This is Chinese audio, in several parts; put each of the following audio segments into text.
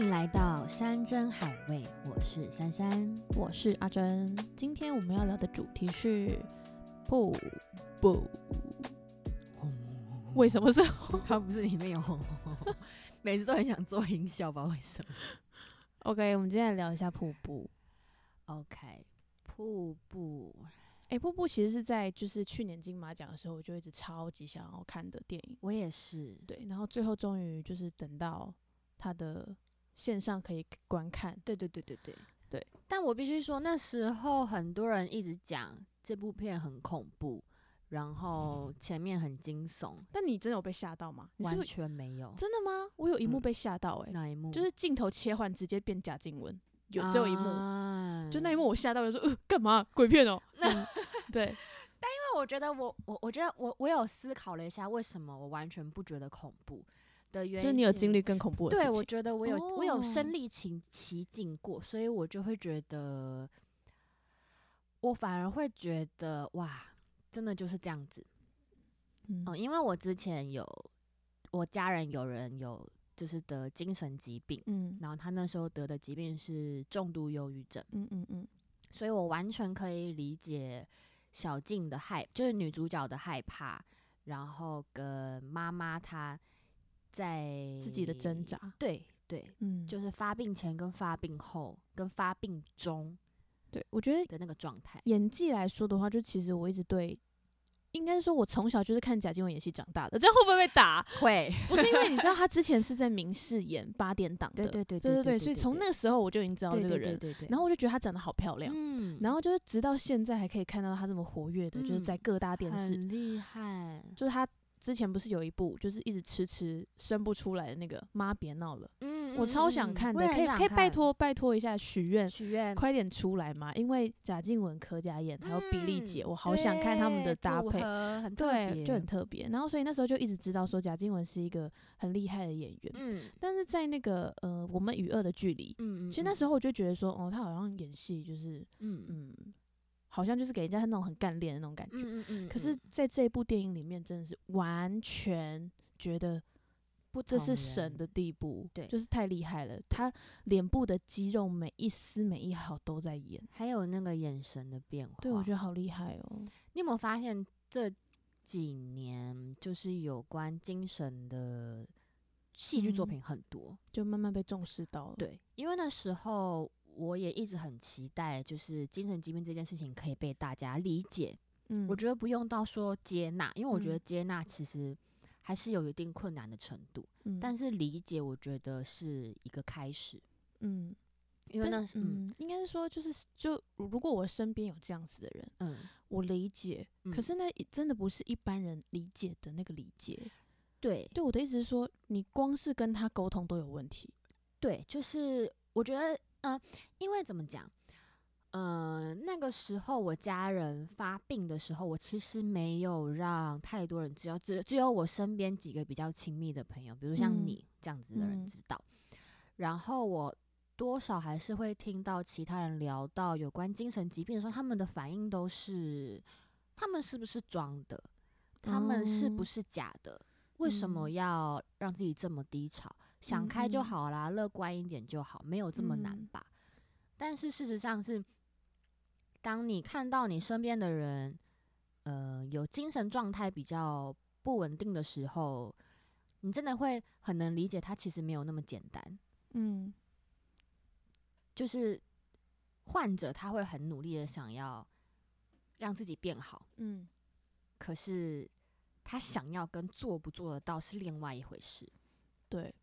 迎来到山珍海味，我是珊珊。我是阿珍，今天我们要聊的主题是瀑布。为什么是？它不是里面有 每次都很想做音效，吧为什么。OK，我们今天来聊一下瀑布。OK，瀑布，哎、瀑布其实是在就是去年金马奖的时候，我就一直超级想要看的电影。我也是。对，然后最后终于就是等到它的线上可以观看。对对对对对对。但我必须说，那时候很多人一直讲这部片很恐怖，然后前面很惊悚，但你真的有被吓到吗？你是完不全没有。真的吗？我有一幕嗯被吓到、哎、那一幕就是镜头切换直接变贾静雯，有只有一幕，啊就那一幕我吓到，我就说呃干嘛鬼片哦、嗯对，因为我觉得我我我觉得我我有思考了一下，为什么我完全不觉得恐怖的原因，就是你有经历。更恐怖的事对，我觉得我有、我有哦身历其其境过，所以我就会觉得，我反而会觉得哇，真的就是这样子。嗯哦，因为我之前有我家人有人有就是得精神疾病，嗯然后他那时候得的疾病是重度忧郁症。嗯嗯嗯所以我完全可以理解小静的害，就是女主角的害怕，然后跟妈妈她在自己的挣扎，对对，嗯，就是发病前跟发病后跟发病中对我觉得的那个状态。演技来说的话，就其实我一直对，应该是说我从小就是看贾静雯演戏长大的，这样会不会被打？会，不是因为你知道 她之前是在明视演八点档的，对对对对对对所以从那个时候我就已经知道这个人，对对对，然后我就觉得她长得好漂亮。嗯然后就是直到现在还可以看到她这么活跃的，就是在嗯各大电视，很厉害，就是她之前不是有一部就是一直迟迟生不出来的那个妈别闹了，嗯我超想看的，可以可以拜托拜托一下许愿，许愿，快点出来嘛！因为贾静雯、柯佳燕还有比利姐，嗯我好想看他们的搭配，很对，就很特别。然后所以那时候就一直知道说贾静雯是一个很厉害的演员，嗯但是在那个呃我们与恶的距离，嗯，其实那时候我就觉得说，哦，她好像演戏就是嗯嗯嗯，好像就是给人家那种很干练的那种感觉。嗯嗯，可是在这部电影里面，真的是完全觉得不这是神的地步，对就是太厉害了。他脸部的肌肉每一丝每一毫都在演。还有那个眼神的变化。对，我觉得好厉害哦。你有没有发现这几年就是有关精神的戏剧作嗯品很多？就慢慢被重视到了。，对，因为那时候我也一直很期待，就是精神疾病这件事情可以被大家理解。嗯，我觉得不用到说接纳，因为我觉得嗯接纳其实还是有一定困难的程度，嗯，但是理解我觉得是一个开始。嗯，因为但那是嗯嗯，应该是说，就是就如果我身边有这样子的人，嗯，我理解，可嗯是那真的不是一般人理解的那个理解。对对，我的意思是说，你光是跟他沟通都有问题。对，就是我觉得，嗯、因为怎么讲，呃，那个时候我家人发病的时候，我其实没有让太多人知道，只只有我身边几个比较亲密的朋友，比如像嗯你这样子的人嗯知道。然后我多少还是会听到其他人聊到有关精神疾病的时候，他们的反应都是，他们是不是装的？他们是不哦是假的？为什么嗯要让自己这么低潮？想开就好啦，乐观一点就好，没有这么难嗯吧？但是事实上是，当你看到你身边的人，呃，有精神状态比较不稳定的时候，你真的会很能理解他其实没有那么简单。嗯就是患者他会很努力的想要让自己变好，嗯，可是他想要跟做不做得到是另外一回事。对对，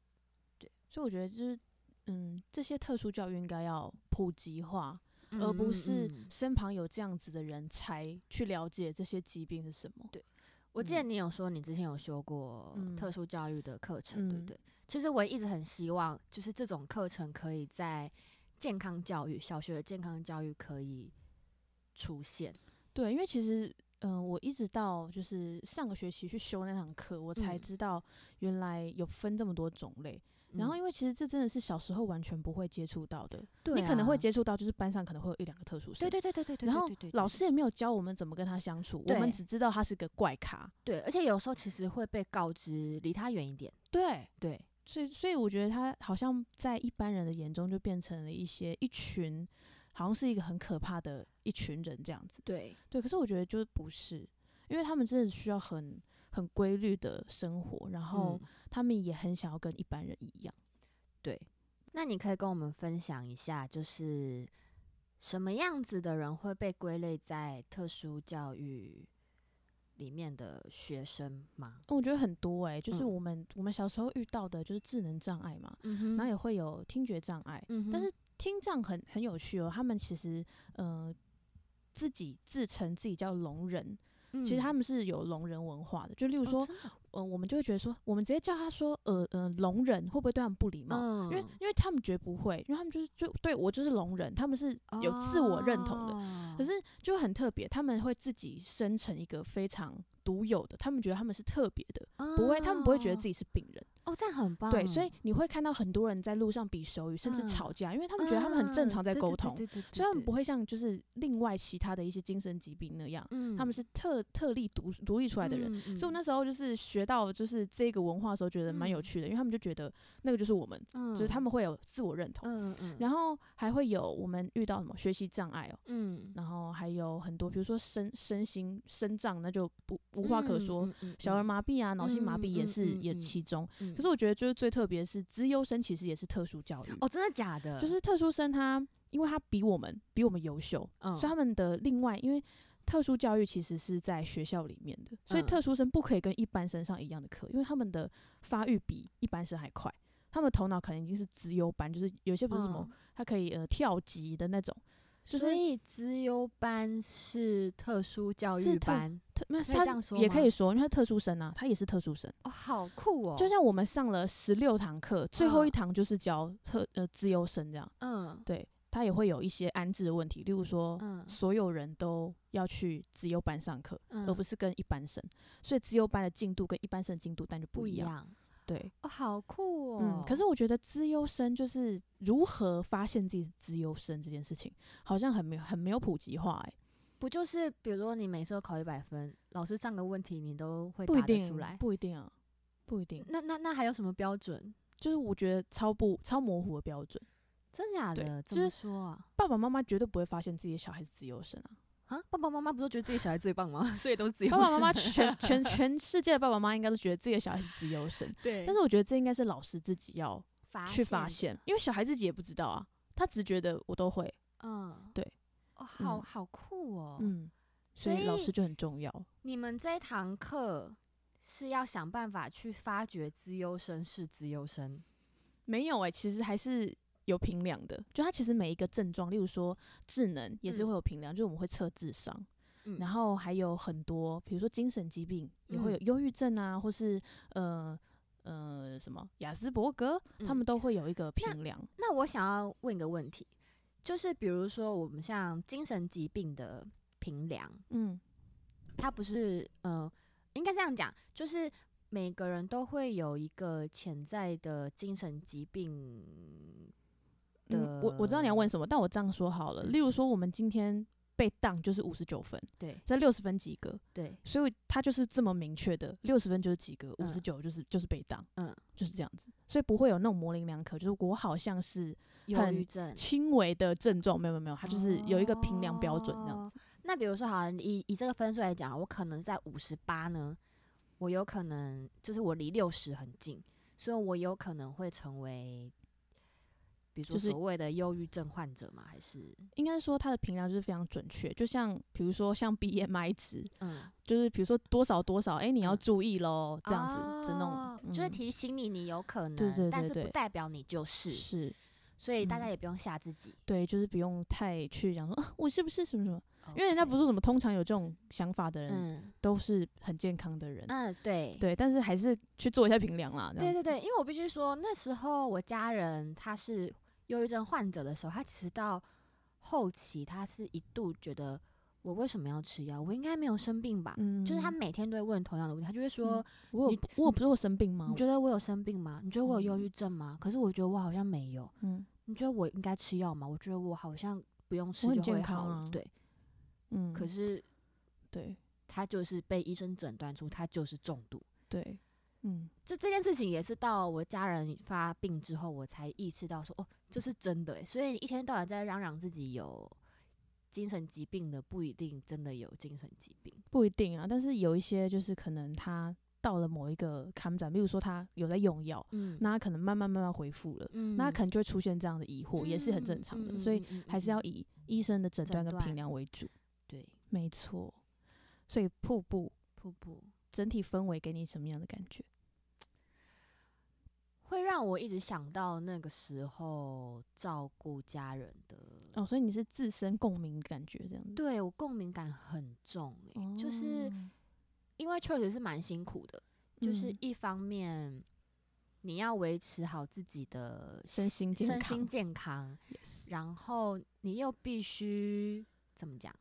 所以我觉得就是，嗯，这些特殊教育应该要普及化，而不是嗯身旁有这样子的人才去了解这些疾病是什么。对我记得嗯你有说你之前有修过嗯特殊教育的课程，对不嗯对？其实我一直很希望，就是这种课程可以在健康教育、小学的健康教育可以出现。对，因为其实，嗯、我一直到就是上个学期去修那堂课，我才嗯知道原来有分这么多种类。然后，嗯因为其实这真的是小时候完全不会接触到的，对你可能会啊接触到，就是班上可能会有一两个特殊生对，对对对对对，然后老师也没有教我们怎么跟他相处，我们只知道他是个怪咖。对，而且有时候其实会被告知离他远一点。对，对所以所以我觉得他好像在一般人的眼中就变成了一些一群，好像是一个很可怕的一群人这样子。对，对，可是我觉得就是不是，因为他们真的需要很很规律的生活，然后嗯他们也很想要跟一般人一样。对。那你可以跟我们分享一下，就是什么样子的人会被归类在特殊教育里面的学生吗？我觉得很多诶、就是嗯我们、我们小时候遇到的就是智能障碍嘛，嗯然后也会有听觉障碍，嗯但是听障很很有趣哦，他们其实呃自己自称自己叫聋人，其实他们是有聋人文化的，就例如嗯哦说，真的呃，我们就会觉得说，我们直接叫他说，呃呃，聋人会不会对他们不礼貌？嗯因为因为他们绝不会，因为他们就是就对我就是聋人，他们是有自我认同的，哦。可是就很特别，他们会自己生成一个非常独有的，他们觉得他们是特别的，不会，他们不会觉得自己己是病人，哦，这样很棒。对，所以你会看到很多人在路上比手语，甚至嗯吵架，因为他们觉得他们很正常在沟通，所以他们不会，像就是另外其他的一些精神疾病那样，嗯他们是特特立独独立出来的人。嗯，所以我那时候就是学到就是这个文化的时候，觉得蛮有嗯趣的，因为他们就觉得那个就是我们，嗯就是他们会有自我认同，嗯嗯，然后还会有我们遇到什么学习障碍哦，嗯然后还有很多，比如说身身心身障，那就不无话可说。小儿，麻痹啊，脑性麻痹也嗯是也其中。嗯可是我觉得就是最特别的是资优生，其实也是特殊教育，哦，真的假的？就是特殊生他因为他比我们比我们优秀，嗯，所以他们的另外因为。特殊教育其实是在学校里面的，所以嗯特殊生不可以跟一般生上一样的课，因为他们的发育比一般生还快，他们头脑可能已经是资优班，就是有些不是什么，嗯他可以呃跳级的那种，就是所以资优班是特殊教育班特没有他这样说也可以说，因为他特殊生啊，他也是特殊生。哦，好酷哦，就像我们上了十六堂课，最后一嗯。堂就是教特呃资优生这样，嗯。对他也会有一些安置的问题，例如说。嗯。所有人都要去资优班上课，嗯，而不是跟一般生，所以资优班的进度跟一般生进度但就不一样。样对，哦，好酷哦。嗯，可是我觉得资优生就是如何发现自己是资优生这件事情，好像很没有很没有普及化哎、不就是比如说你每次都考一百分，老师上个问题你都会答不一定得出来？不一定啊，不一定，那那那还有什么标准？就是我觉得超不超模糊的标准。真假的？怎么就是说啊？爸爸妈妈绝对不会发现自己的小孩是自由生啊！啊，爸爸妈妈不都觉得自己小孩最棒吗？所以都是自由爸爸妈妈全 全全世界的爸爸妈妈应该都觉得自己的小孩是自由生，对，但是我觉得这应该是老师自己要去发现现，因为小孩自己也不知道啊，他只觉得我都会，嗯，对，哦，好嗯好酷哦。嗯，所以老师就很重要。你们这一堂课是要想办法去发掘资优生是资优生，没有哎、其实还是有评量的，就它其实每一个症状，例如说智能也是嗯。会有评量，就是我们会测智商，嗯。然后还有很多，比如说精神疾病也会有嗯。忧郁症啊，或是呃呃什么雅斯伯格，他嗯们都会有一个评量。那我想要问一个问题，就是比如说我们像精神疾病的评量，嗯，它不是呃，应该这样讲，就是每个人都会有一个潜在的精神疾病的。嗯，我我知道你要问什么，但我这样说好了，例如说我们今天被当就是五十九分，对在六十分及格，对，所以他就是这么明确的，六十分就是及格，五嗯十九就是就是被当，嗯，就是这样子，所以不会有那种模棱两可，就是我好像是忧很。轻微的症状，没有没有没有，他就是有一个评量标准这样哦子。那比如说，好，以以这个分数来讲，我可能在五十八呢，我有可能就是我离六十很近，所以我有可能会成为，比如说就是所谓的忧郁症患者吗？还是？应该说它的评量就是非常准确，就像比如说像 BMI 值，嗯就是比如说多少多少，哎、你要嗯注意喽，这样子的那哦种，就是嗯提醒你你有可能，对对但是不代表你就是，是所以大家嗯也不用吓自己，对，就是不用太去讲说、啊、我是不是什么什么，因为人家不是什么通常有这种想法的人、嗯都是很健康的人，嗯对。对，但是还是去做一下评量啦，对对对，因为我必须说，那时候我家人他是忧郁症患者的时候，他其实到后期，他是一度觉得我为什么要吃药？我应该没有生病吧？嗯，就是他每天都会问同样的问题，他就会说：“我有我有不是我生病吗？你觉得我有生病吗？你觉得我有忧嗯郁症吗？可是我觉得我好像没有。嗯你觉得我应该吃药吗？我觉得我好像不用吃就会好了。对，嗯，可是对他就是被医生诊断出他就是重度。对，嗯，这这件事情也是到我家人发病之后，我才意识到说，哦，这是真的。所以一天到晚在嚷嚷自己有精神疾病的，不一定真的有精神疾病，不一定啊。但是有一些就是可能他到了某一个坎展，比如说他有在用药，嗯，那他可能慢慢慢慢恢复了，嗯，那他可能就会出现这样的疑惑，也是很正常的。所以还是要以医生的诊断跟评量为主。对，没错。所以瀑布，瀑布。整体氛围给你什么样的感觉？会让我一直想到那个时候照顾家人的哦，所以你是自身共鸣感觉这样子？对我共鸣感很重诶，就是因为确实是蛮辛苦的，就是一方面你要维持好自己的身心身心健康，然后你又必须怎么讲，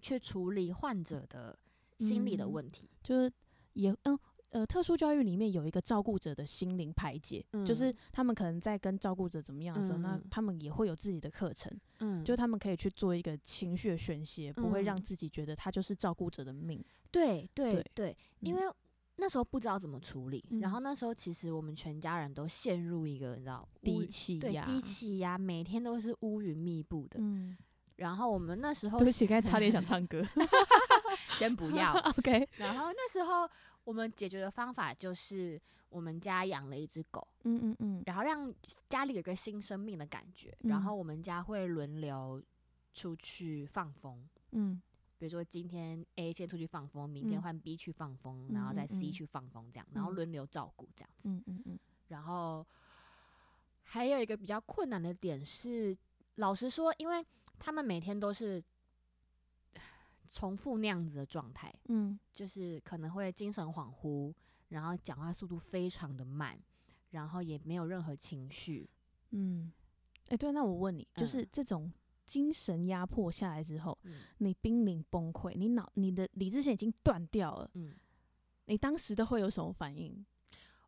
去处理患者的。心理的问题，就是也嗯呃，特殊教育里面有一个照顾者的心灵排解，就是他们可能在跟照顾者怎么样的时候，那他们也会有自己的课程，嗯，就他们可以去做一个情绪的宣泄，不会让自己觉得他就是照顾者的命。对对对，因为那时候不知道怎么处理，然后那时候其实我们全家人都陷入一个你知道低气压，低气压，每天都是乌云密布的，嗯。然后我们那时候，对不起，刚才差点想 唱歌，先不要。OK。然后那时候我们解决的方法就是，我们家养了一只狗，嗯嗯嗯，然后让家里有个新生命的感觉。然后我们家会轮流出去放风，嗯，比如说今天 A 先出去放风，明天。换 B 去放风，然后再 C 去放风，这样，然后轮流照顾这样子，嗯嗯嗯。然后还有一个比较困难的点是，老实说，因为他们每天都是重复那样子的状态，嗯，就是可能会精神恍惚，然后讲话速度非常的慢，然后也没有任何情绪，嗯，哎，对，那我问你，就是这种精神压迫下来之后，你濒临崩溃，你脑你的理智线已经断掉了，嗯，你当时都会有什么反应？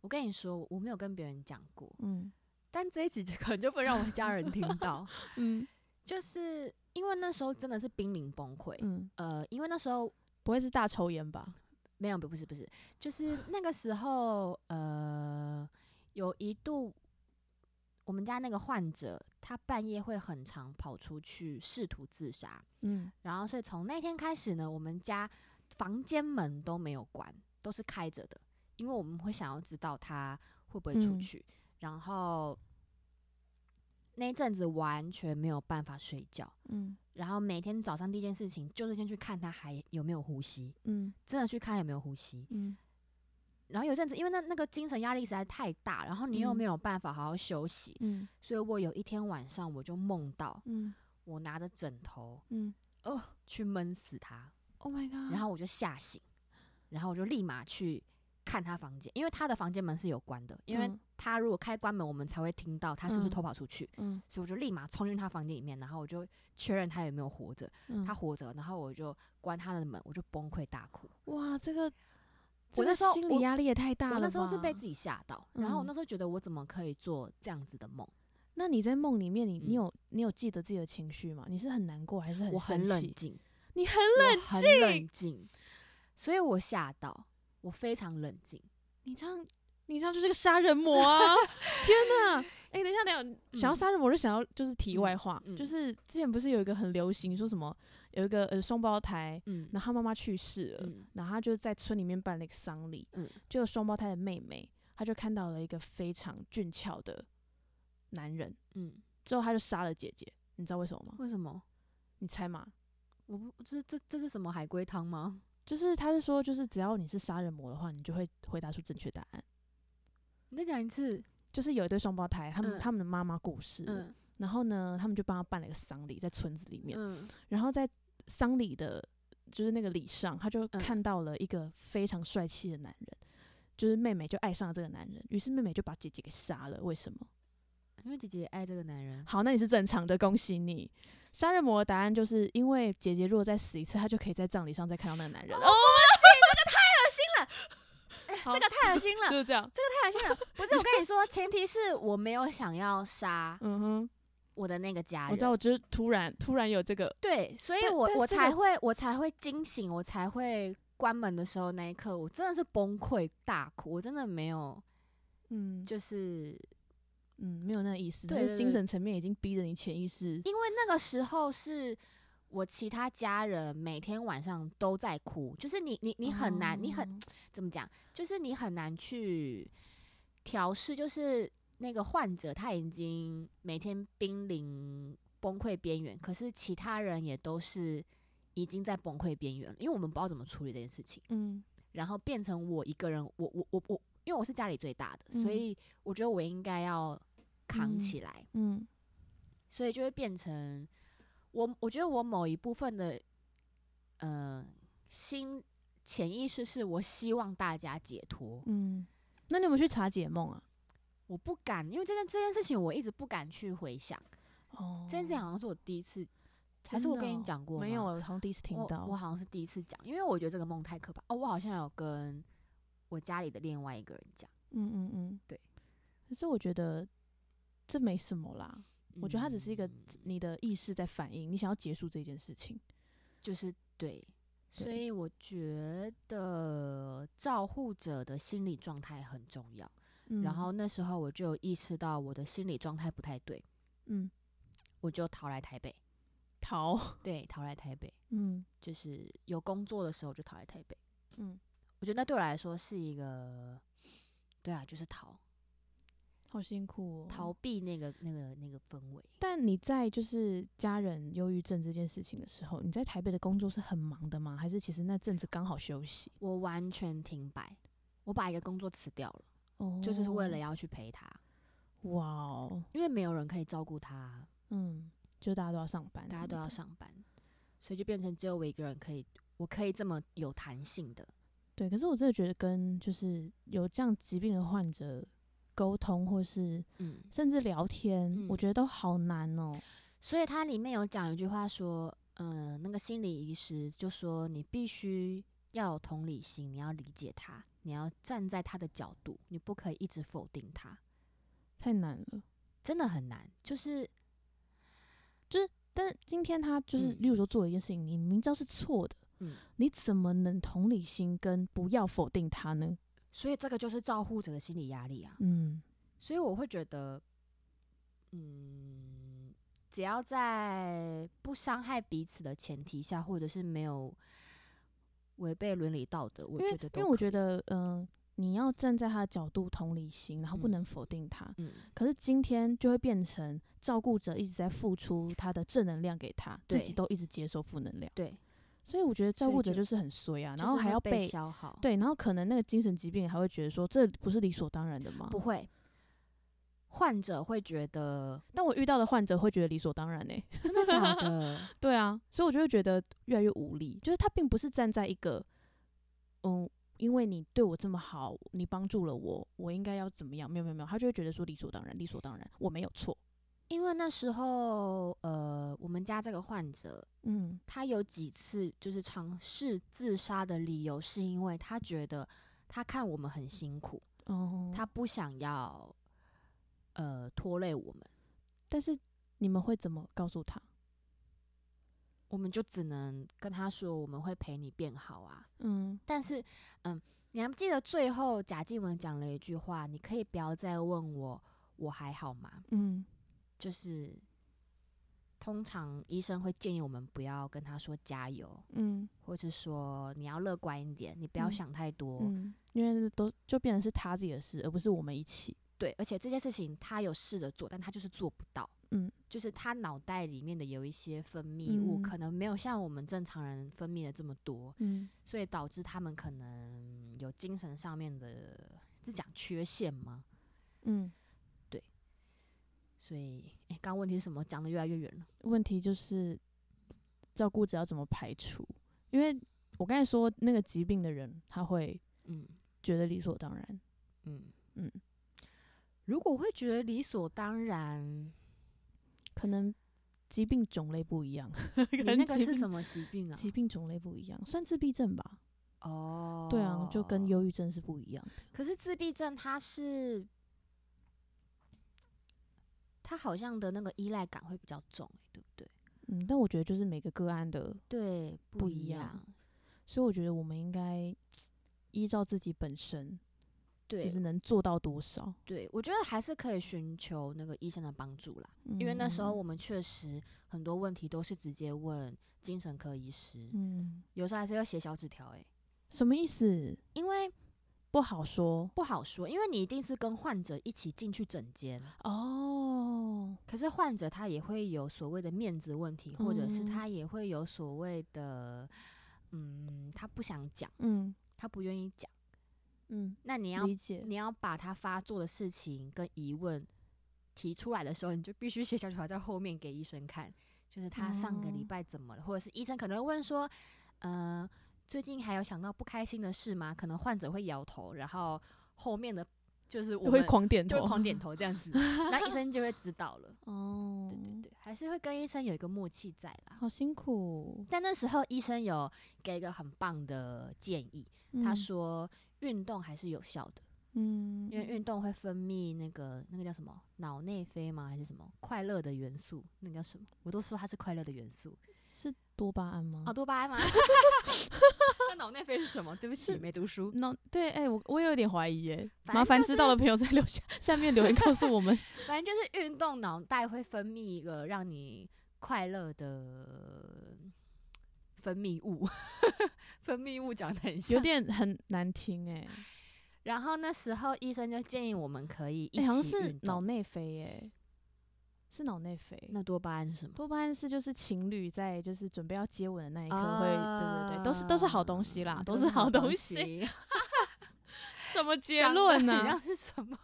我跟你说，我没有跟别人讲过，嗯，但这一集可能就会让我家人听到，嗯。就是因为那时候真的是濒临崩溃，嗯，呃，因为那时候不会是大抽烟吧？没有，不不是不是，就是那个时候，呃，有一度我们家那个患者他半夜会很常跑出去试图自杀，嗯，然后所以从那天开始呢，我们家房间门都没有关，都是开着的，因为我们会想要知道他会不会出去，然后。那一阵子完全没有办法睡觉，嗯，然后每天早上第一件事情就是先去看他还有没有呼吸，嗯，真的去看有没有呼吸，嗯，然后有阵子因为那那个精神压力实在太大，然后你又没有办法好好休息，嗯，所以我有一天晚上我就梦到，嗯，我拿着枕头，嗯，哦，去闷死他，Oh my god，然后我就吓醒，然后我就立马去。看他房间，因为他的房间门是有关的，因为他如果开关门，我们才会听到他是不是偷跑出去。嗯，所以我就立马冲进他房间里面，然后我就确认他有没有活着。他活着，然后我就关他的门，我就崩溃大哭。哇，这个我那时候心理压力也太大了。我那时候是被自己吓到，然后我那时候觉得我怎么可以做这样子的梦？那你在梦里面，你你有你有记得自己的情绪吗？你是很难过还是很？我很冷静，你很冷静，很冷静，所以我吓到。我非常冷静，你这样，你这样就是个杀人魔啊！天哪！哎，等一下，等一下，想要杀人魔就想要就是题外话，就是之前不是有一个很流行说什么，有一个呃双胞胎，嗯，然后他妈妈去世了，然后他就在村里面办了一个丧礼，嗯，就双胞胎的妹妹，他就看到了一个非常俊俏的男人，嗯，之后他就杀了姐姐，你知道为什么吗？为什么？你猜嘛？我不，这这这是什么海龟汤吗？就是他是说，就是只要你是杀人魔的话，你就会回答出正确答案。你再讲一次。就是有一对双胞胎，他们他们的妈妈过世了，然后呢，他们就帮他办了一个丧礼，在村子里面。然后在丧礼的，就是那个礼上，他就看到了一个非常帅气的男人，就是妹妹就爱上了这个男人，于是妹妹就把姐姐给杀了。为什么？因为姐姐爱这个男人。好，那你是正常的，恭喜你。杀人魔的答案就是因为姐姐如果再死一次，她就可以在葬礼上再看到那个男人。哦，这个太恶心了，这个太恶心了 就是这样，这个太恶心了。不是，我跟你说，前提是我没有想要杀，嗯哼，我的那个家人。我知道，我就是突然突然有这个，对，所以我我才会我才会惊醒，我才会关门的时候那一刻，我真的是崩溃大哭，我真的没有，嗯，就是嗯，没有那个意思，对，精神层面已经逼着你潜意识，因为那个时候是。我其他家人每天晚上都在哭，就是你你你很难，你很怎么讲？就是你很难去调试，就是那个患者他已经每天濒临崩溃边缘，可是其他人也都是已经在崩溃边缘了，因为我们不知道怎么处理这件事情。嗯，然后变成我一个人，我我我我，因为我是家里最大的，所以我觉得我应该要扛起来。嗯，所以就会变成。我我觉得我某一部分的，嗯，心潜意识是我希望大家解脱。嗯，那你有没有去查解梦啊？我不敢，因为这件这件事情我一直不敢去回想。哦，这件事情好像是我第一次，还是我跟你讲过？没有，我好像第一次听到。我好像是第一次讲，因为我觉得这个梦太可怕。哦，我好像有跟我家里的另外一个人讲。嗯嗯嗯，对。可是我觉得这没什么啦。我觉得它只是一个你的意识在反应，你想要结束这件事情，就是对。所以我觉得照护者的心理状态很重要。然后那时候我就意识到我的心理状态不太对，嗯，我就逃来台北。逃？对，逃来台北。嗯，就是有工作的时候就逃来台北。嗯，我觉得那对我来说是一个，对啊，就是逃。好辛苦哦，逃避那个那个那个氛围。但你在就是家人忧郁症这件事情的时候，你在台北的工作是很忙的吗？还是其实那阵子刚好休息？我完全停摆，我把一个工作辞掉了，哦，就是为了要去陪他。哇哦，因为没有人可以照顾他，嗯，就大家都要上班，大家都要上班，所以就变成只有我一个人可以，我可以这么有弹性的。对，可是我真的觉得跟就是有这样疾病的患者。沟通或是嗯，甚至聊天，我觉得都好难哦。所以它里面有讲一句话说，嗯，那个心理医师就说，你必须要有同理心，你要理解他，你要站在他的角度，你不可以一直否定他。太难了，真的很难。就是，就是，但今天他就是，例如说做一件事情，你明知道是错的，嗯，你怎么能同理心跟不要否定他呢？所以这个就是照护者的心理压力啊。嗯，所以我会觉得，嗯，只要在不伤害彼此的前提下，或者是没有违背伦理道德，我觉得，因为我觉得，嗯，你要站在他的角度同理心，然后不能否定他。嗯。可是今天就会变成照顾者一直在付出他的正能量给他，自己都一直接受负能量。对。所以我觉得照顾者就是很衰啊，然后还要被消耗。对，然后可能那个精神疾病还会觉得说，这不是理所当然的吗？不会，患者会觉得，但我遇到的患者会觉得理所当然呢。真的假的？对啊，所以我就会觉得越来越无力，就是他并不是站在一个，嗯，因为你对我这么好，你帮助了我，我应该要怎么样？没有没有没有，他就会觉得说理所当然，理所当然，我没有错。因为那时候，呃，我们家这个患者，嗯，他有几次就是尝试自杀的理由，是因为他觉得他看我们很辛苦，哦，他不想要，呃，拖累我们。但是你们会怎么告诉他？我们就只能跟他说，我们会陪你变好啊。嗯，但是，嗯，你还记得最后贾静雯讲了一句话：“你可以不要再问我，我还好吗？”嗯。就是通常医生会建议我们不要跟他说加油，嗯，或者说你要乐观一点，你不要想太多，嗯，因为都就变成是他自己的事，而不是我们一起。对，而且这件事情他有试着做，但他就是做不到，嗯，就是他脑袋里面的有一些分泌物可能没有像我们正常人分泌的这么多，嗯，所以导致他们可能有精神上面的是讲缺陷吗？嗯。所以，哎，刚刚问题是什么？讲的越来越远了。问题就是照顾者要怎么排除？因为我刚才说那个疾病的人，他会嗯觉得理所当然。嗯嗯，如果会觉得理所当然，可能疾病种类不一样。你那个是什么疾病啊？疾病种类不一样，算自闭症吧？哦，对啊，就跟忧郁症是不一样。可是自闭症它是。他好像的那个依赖感会比较重，对不对？嗯，但我觉得就是每个个案的对不一样，所以我觉得我们应该依照自己本身，对，就是能做到多少。对，我觉得还是可以寻求那个医生的帮助啦，因为那时候我们确实很多问题都是直接问精神科医师，嗯，有时候还是要写小纸条，诶，什么意思？因为不好说，不好说，因为你一定是跟患者一起进去诊间。哦，可是患者他也会有所谓的面子问题，或者是他也会有所谓的。嗯，他不想讲，嗯，他不愿意讲，嗯，那你要理解，你要把他发作的事情跟疑问提出来的时候，你就必须写小纸条在后面给医生看，就是他上个礼拜怎么了，或者是医生可能问说，呃，最近还有想到不开心的事吗？可能患者会摇头，然后后面的。就是我会狂点头，就会狂点 头这样子，那医生就会知道了。哦，对对对，还是会跟医生有一个默契在啦。好辛苦，但那时候医生有给一个很棒的建议，他说运动还是有效的。嗯，因为运动会分泌那个那个叫什么脑内啡吗？还是什么快乐的元素？那个叫什么？我都说它是快乐的元素。是多巴胺吗？哦，多巴胺吗？那脑内啡是什么？对不起，没读书。脑对，哎，我我有点怀疑耶。麻烦知道的朋友在留下下面留言告诉我们。反正就是运动，脑袋会分泌一个让你快乐的分泌物。分泌物讲的很有点很难听哎。然后那时候医生就建议我们可以一起好像是脑内啡哎。是脑内啡，那多巴胺是什么？多巴胺是就是情侣在就是准备要接吻的那一刻会，对对对，都是都是好东西啦，都是好东西。什么结论呢？是什么？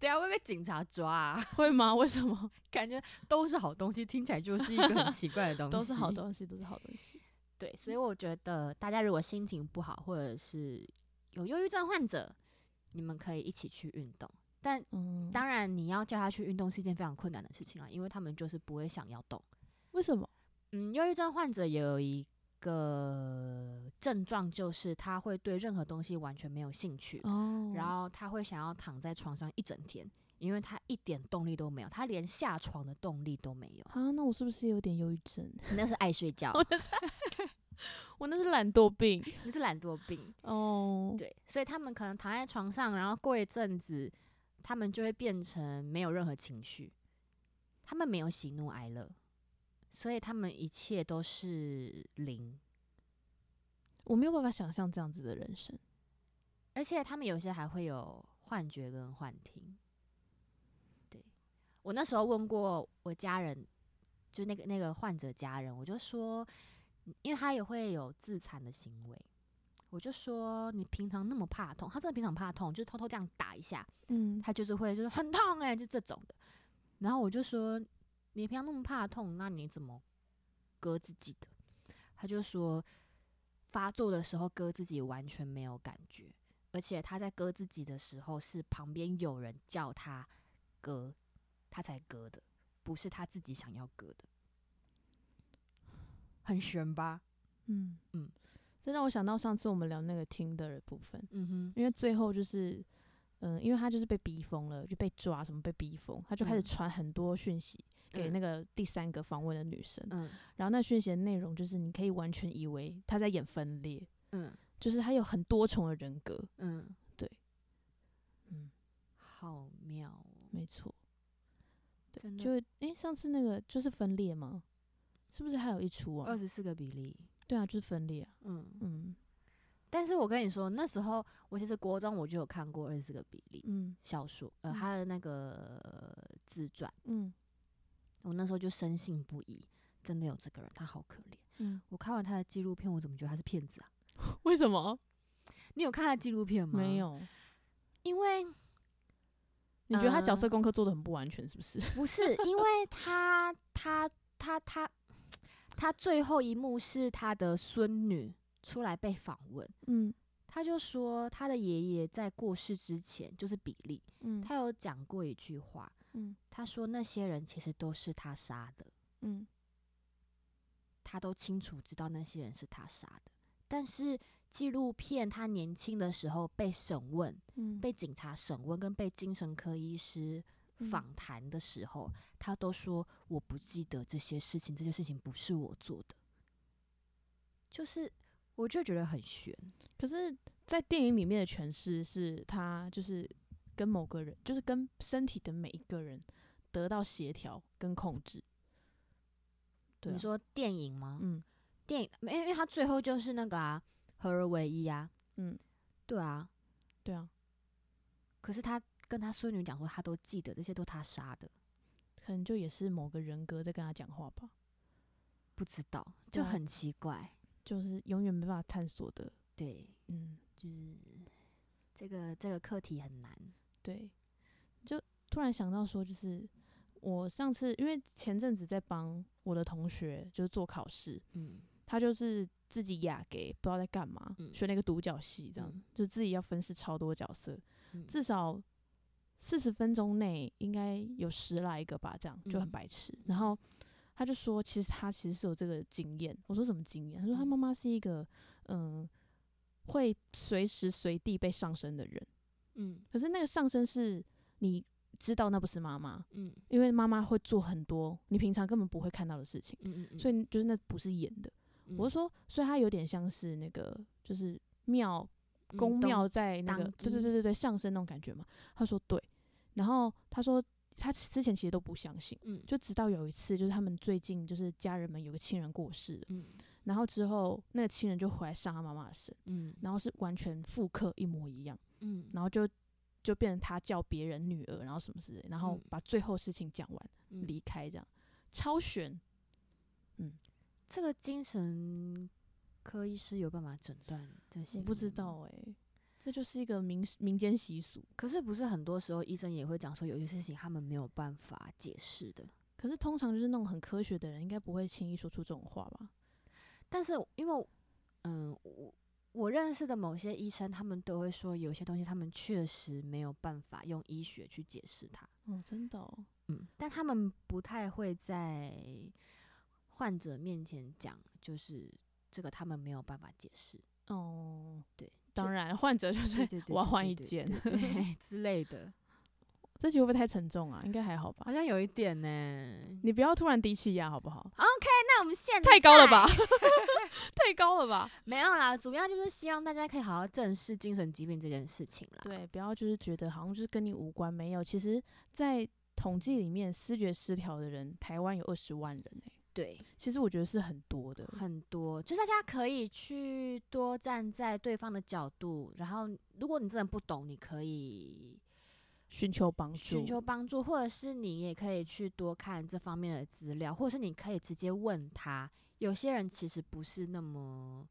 等下会被警察抓？会吗？为什么？感觉都是好东西，听起来就是一个很奇怪的东西。都是好东西，都是好东西。对，所以我觉得大家如果心情不好，或者是有忧郁症患者，你们可以一起去运动。但当然，你要叫他去运动是一件非常困难的事情啊，因为他们就是不会想要动。为什么？嗯，忧郁症患者有一个症状，就是他会对任何东西完全没有兴趣，哦，然后他会想要躺在床上一整天，因为他一点动力都没有，他连下床的动力都没有。啊，那我是不是有点忧郁症？你 那是爱睡觉。我那是懒惰病。你是懒惰病哦。对，所以他们可能躺在床上，然后过一阵子。他们就会变成没有任何情绪，他们没有喜怒哀乐，所以他们一切都是零。我没有办法想象这样子的人生，而且他们有些还会有幻觉跟幻听。对我那时候问过我家人，就那个那个患者家人，我就说，因为他也会有自残的行为。我就说你平常那么怕痛，他真的平常怕痛，就偷偷这样打一下，嗯，他就是会就是很痛哎，就这种的。然后我就说你平常那么怕痛，那你怎么割自己的？他就说发作的时候割自己完全没有感觉，而且他在割自己的时候是旁边有人叫他割，他才割的，不是他自己想要割的，很悬吧？嗯嗯。这让我想到上次我们聊那个听的部分，嗯哼，因为最后就是，嗯，因为他就是被逼疯了，就被抓，什么被逼疯，他就开始传很多讯息给那个第三个访问的女生，嗯，然后那讯息的内容就是你可以完全以为他在演分裂，嗯，就是他有很多重的人格，嗯，对，嗯，好妙哦，没错，对，就诶，上次那个就是分裂吗？是不是还有一出啊？二十四个比例。对啊，就是分裂啊。嗯嗯，但是我跟你说，那时候我其实国中我就有看过二十四个比例，嗯，小说，呃，他的那个自传，嗯，我那时候就深信不疑，真的有这个人，他好可怜。嗯，我看完他的纪录片，我怎么觉得他是骗子啊？为什么？你有看他纪录片吗？没有，因为你觉得他角色功课做的很不完全，是不是？不是，因为他他他他。他最后一幕是他的孙女出来被访问，嗯，他就说他的爷爷在过世之前就是比利，嗯，他有讲过一句话，嗯，他说那些人其实都是他杀的，嗯，他都清楚知道那些人是他杀的，但是纪录片他年轻的时候被审问，嗯，被警察审问跟被精神科医师。访谈的时候，他都说我不记得这些事情，这些事情不是我做的。就是我就觉得很悬。可是，在电影里面的诠释是，他就是跟某个人，就是跟身体的每一个人得到协调跟控制。你说电影吗？嗯，电影，因为因为他最后就是那个啊，合而为一啊。嗯，对啊，对啊。可是他跟他孙女讲说，他都记得这些都他杀的，可能就也是某个人格在跟他讲话吧。不知道，就很奇怪，就是永远没办法探索的。对，嗯，就是这个这个课题很难。对，就突然想到说，就是我上次因为前阵子在帮我的同学就是做考试，嗯，他就是自己雅给不知道在干嘛，学那个独角戏，这样就自己要分饰超多角色，至少四十分钟内应该有十来个吧，这样就很白痴，然后。他就说，其实他其实是有这个经验。我说什么经验？他说他妈妈是一个嗯，会随时随地被上身的人。嗯，可是那个上身是你知道那不是妈妈。嗯，因为妈妈会做很多你平常根本不会看到的事情。嗯嗯，所以就是那不是演的。我说，所以他有点像是那个就是庙宫庙在那个对对对对对上升那种感觉嘛。他说对，然后他说。他之前其实都不相信，嗯，就直到有一次，就是他们最近就是家人们有个亲人过世，嗯，然后之后那个亲人就回来上他妈妈的身，嗯，然后是完全复刻一模一样，嗯，然后就就变成他叫别人女儿，然后什么之类，然后把最后事情讲完，离开这样，超悬，嗯，这个精神科医师有办法诊断这些？我不知道哎。这就是一个民民间习俗，可是不是很多时候医生也会讲说，有些事情他们没有办法解释的。可是通常就是那种很科学的人，应该不会轻易说出这种话吧？但是因为，嗯，我我认识的某些医生，他们都会说，有些东西他们确实没有办法用医学去解释它。哦，真的，嗯，但他们不太会在患者面前讲，就是这个他们没有办法解释。哦，对。当然，患者就是我要换一件之类的。这集会不会太沉重啊？应该还好吧？好像有一点呢。你不要突然低气压好不好？OK，那我们现在太高了吧？太高了吧？没有啦，主要就是希望大家可以好好正视精神疾病这件事情啦。对，不要就是觉得好像就是跟你无关，没有。其实，在统计里面，思觉失调的人，台湾有二十万人诶。对，其实我觉得是很多的，很多，就大家可以去多站在对方的角度，然后如果你真的不懂，你可以寻求帮助，寻求帮助，或者是你也可以去多看这方面的资料，或者是你可以直接问他。有些人其实不是那么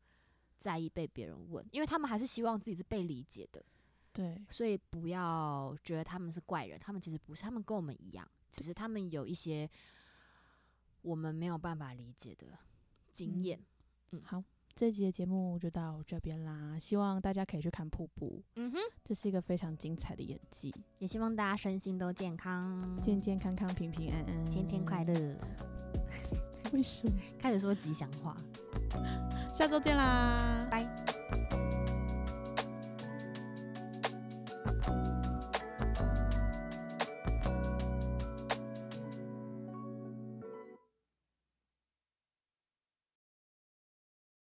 在意被别人问，因为他们还是希望自己是被理解的。对，所以不要觉得他们是怪人，他们其实不是，他们跟我们一样，只是他们有一些。我们没有办法理解的经验。嗯，好，这集的节目就到这边啦。希望大家可以去看《瀑布》。嗯哼，这是一个非常精彩的演技。也希望大家身心都健康，健健康康，平平安安，天天快乐。为什么？开始说吉祥话。下周见啦，拜。